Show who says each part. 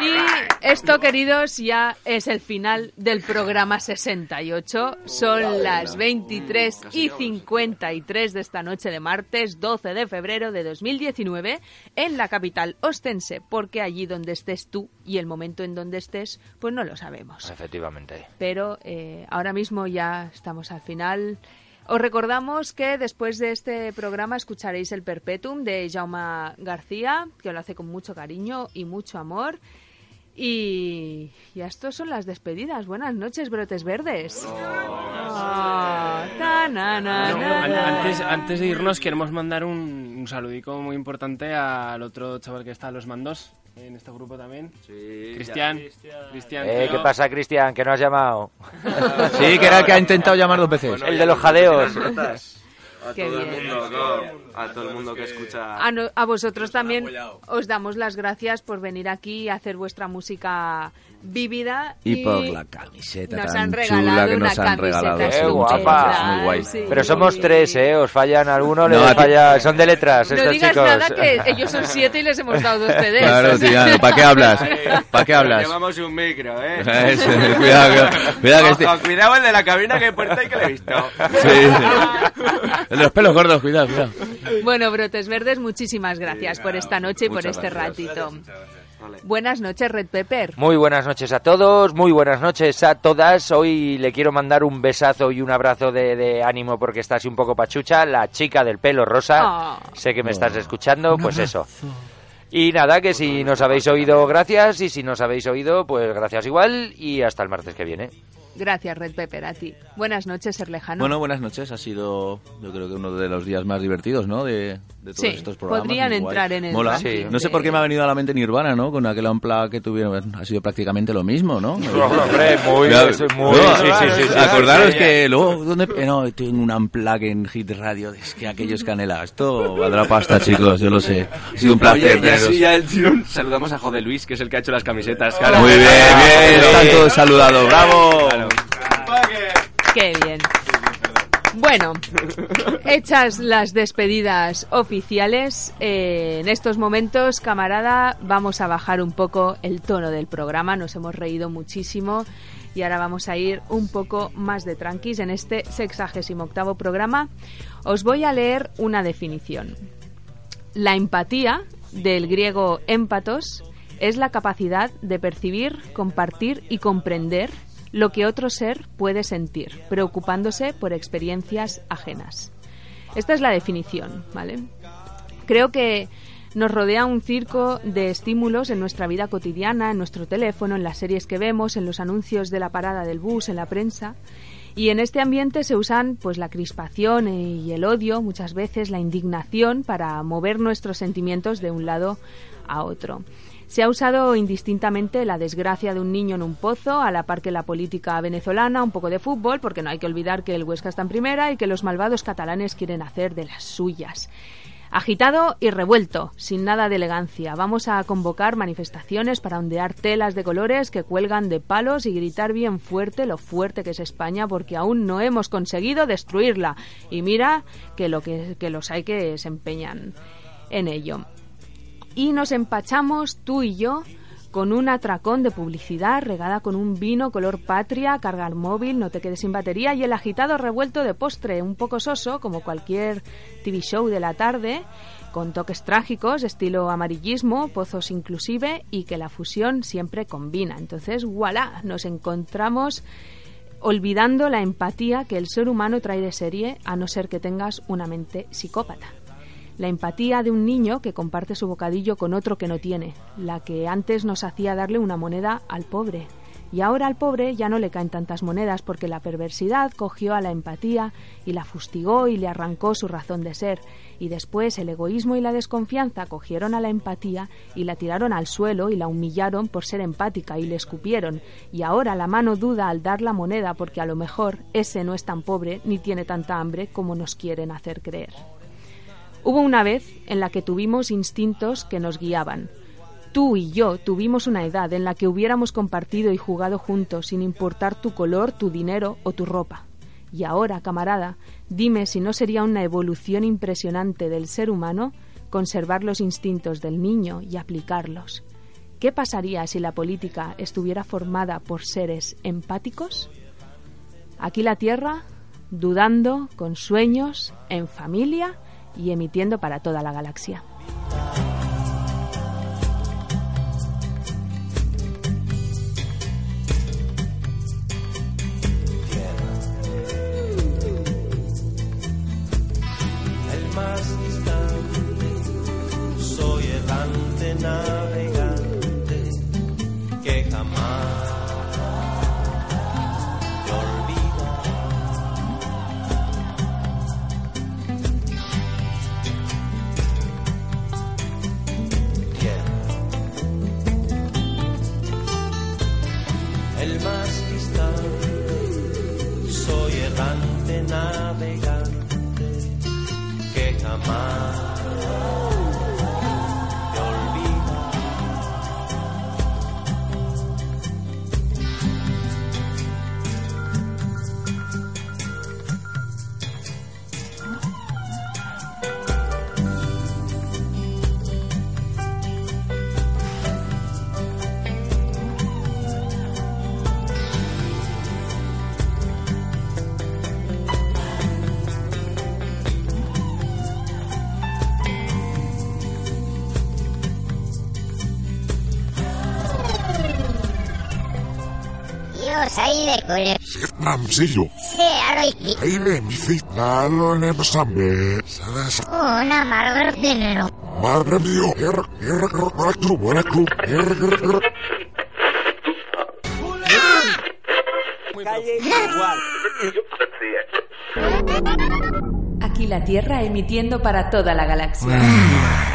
Speaker 1: Y esto, queridos, ya es el final del programa 68. Son las 23 y 53 de esta noche de martes, 12 de febrero de 2019, en la capital ostense, porque allí donde estés tú y el momento en donde estés, pues no lo sabemos.
Speaker 2: Efectivamente.
Speaker 1: Pero eh, ahora mismo ya estamos al final. Os recordamos que después de este programa escucharéis el Perpetuum de Jaume García, que lo hace con mucho cariño y mucho amor. Y, y estos son las despedidas. Buenas noches, brotes verdes.
Speaker 3: No, antes de irnos queremos mandar un, un saludico muy importante al otro chaval que está a los mandos en este grupo también. Cristian. Cristian.
Speaker 2: Eh, ¿Qué pasa, Cristian? ¿Que no has llamado?
Speaker 4: Sí, que era el que ha intentado llamar dos veces.
Speaker 2: el de los jadeos.
Speaker 5: A
Speaker 1: Qué
Speaker 5: todo el
Speaker 1: bien.
Speaker 5: mundo, no, a todo el mundo que escucha.
Speaker 1: A, no- a vosotros también os damos las gracias por venir aquí a hacer vuestra música vívida.
Speaker 4: Y por la camiseta
Speaker 1: nos
Speaker 4: tan
Speaker 1: han
Speaker 4: chula que nos han regalado.
Speaker 1: camiseta
Speaker 2: ¡Qué
Speaker 4: Sí, muchas
Speaker 2: guapa!
Speaker 4: muy guay.
Speaker 1: Sí.
Speaker 2: Pero somos tres, ¿eh? Os fallan alguno,
Speaker 4: No,
Speaker 2: les
Speaker 4: ti-
Speaker 2: falla... Son de letras
Speaker 1: No
Speaker 2: estos
Speaker 1: digas
Speaker 2: chicos.
Speaker 1: nada que ellos son siete y les hemos dado dos CDs.
Speaker 4: Claro,
Speaker 1: O sea,
Speaker 4: tía, ¿para qué hablas? ¿Para qué hablas?
Speaker 5: Llevamos un micro, ¿eh?
Speaker 4: Eso, cuidado, cuidado, cuidado que este...
Speaker 5: Ojo, cuidado el de la cabina que puerta y que le he visto.
Speaker 4: Sí, sí. El de los pelos gordos, cuidado, cuidado.
Speaker 1: Bueno, Brotes Verdes, muchísimas gracias por esta noche y por este
Speaker 5: gracias.
Speaker 1: ratito.
Speaker 5: Vale.
Speaker 1: Buenas noches, Red Pepper.
Speaker 2: Muy buenas noches a todos, muy buenas noches a todas. Hoy le quiero mandar un besazo y un abrazo de, de ánimo porque está así un poco pachucha, la chica del pelo rosa.
Speaker 1: Oh.
Speaker 2: Sé que me estás escuchando, pues eso. Y nada, que si nos habéis oído, gracias. Y si nos habéis oído, pues gracias igual. Y hasta el martes que viene.
Speaker 1: Gracias, Red Pepper, a ti. Buenas noches, Ser Lejano.
Speaker 4: Bueno, buenas noches. Ha sido, yo creo que uno de los días más divertidos, ¿no? De, de todos
Speaker 1: Sí,
Speaker 4: estos programas.
Speaker 1: podrían entrar en el
Speaker 4: Mola.
Speaker 1: ranking
Speaker 4: No sé por qué me ha venido a la mente Nirvana, ¿no? Con aquel unplug que tuvieron. Ha sido prácticamente lo mismo, ¿no?
Speaker 2: Hombre, muy, muy,
Speaker 4: no,
Speaker 2: sí, sí, sí, sí.
Speaker 4: Acordaros
Speaker 2: Sí,
Speaker 4: que luego, ¿dónde? eh, No, tengo un unplug en Hit Radio. Es que aquello es canela. Esto valdrá pasta, chicos, yo lo sé. Ha sido un placer.
Speaker 5: Oye, y
Speaker 4: teneros.
Speaker 5: así ya el tirón, saludamos a Jode Luis, que es el que ha hecho las camisetas.
Speaker 4: Muy bien, bien, están todos saludados. ¡Bravo!
Speaker 1: Qué bien. Bueno, hechas las despedidas oficiales, eh, en estos momentos, camarada, vamos a bajar un poco el tono del programa. Nos hemos reído muchísimo y ahora vamos a ir un poco más de tranquis en este sexagésimo octavo programa. Os voy a leer una definición. La empatía, del griego émpatos, es la capacidad de percibir, compartir y comprender lo que otro ser puede sentir, preocupándose por experiencias ajenas. Esta es la definición, ¿vale? Creo que nos rodea un circo de estímulos en nuestra vida cotidiana, en nuestro teléfono, en las series que vemos, en los anuncios de la parada del bus, en la prensa. Y en este ambiente se usan pues la crispación y el odio, muchas veces la indignación para mover nuestros sentimientos de un lado a otro. Se ha usado indistintamente la desgracia de un niño en un pozo, a la par que la política venezolana, un poco de fútbol, porque no hay que olvidar que el Huesca está en primera y que los malvados catalanes quieren hacer de las suyas. Agitado y revuelto, sin nada de elegancia. Vamos a convocar manifestaciones para ondear telas de colores que cuelgan de palos y gritar bien fuerte lo fuerte que es España porque aún no hemos conseguido destruirla. Y mira que, lo que, que los hay que se empeñan en ello. Y nos empachamos tú y yo con un atracón de publicidad regada con un vino color patria, cargar móvil, no te quedes sin batería y el agitado revuelto de postre, un poco soso, como cualquier TV show de la tarde, con toques trágicos, estilo amarillismo, pozos inclusive y que la fusión siempre combina. Entonces, voilà, nos encontramos olvidando la empatía que el ser humano trae de serie a no ser que tengas una mente psicópata. La empatía de un niño que comparte su bocadillo con otro que no tiene, la que antes nos hacía darle una moneda al pobre. Y ahora al pobre ya no le caen tantas monedas porque la perversidad cogió a la empatía y la fustigó y le arrancó su razón de ser. Y después el egoísmo y la desconfianza cogieron a la empatía y la tiraron al suelo y la humillaron por ser empática y le escupieron. Y ahora la mano duda al dar la moneda porque a lo mejor ese no es tan pobre ni tiene tanta hambre como nos quieren hacer creer. Hubo una vez en la que tuvimos instintos que nos guiaban. Tú y yo tuvimos una edad en la que hubiéramos compartido y jugado juntos sin importar tu color, tu dinero o tu ropa. Y ahora, camarada, dime si no sería una evolución impresionante del ser humano conservar los instintos del niño y aplicarlos.
Speaker 6: ¿Qué pasaría si la política estuviera formada por seres empáticos? Aquí la Tierra, dudando, con sueños, en familia y emitiendo para toda la galaxia. más distante. Soy errante navegante que jamás.
Speaker 7: Namsillo.
Speaker 8: Se aroiki.
Speaker 7: Aile mithi nalo ne pasambe. Sadas.
Speaker 8: Una margar dinero.
Speaker 7: Madre. Er er er er buena club. Er er er.
Speaker 6: Aquí la Tierra emitiendo para toda la galaxia.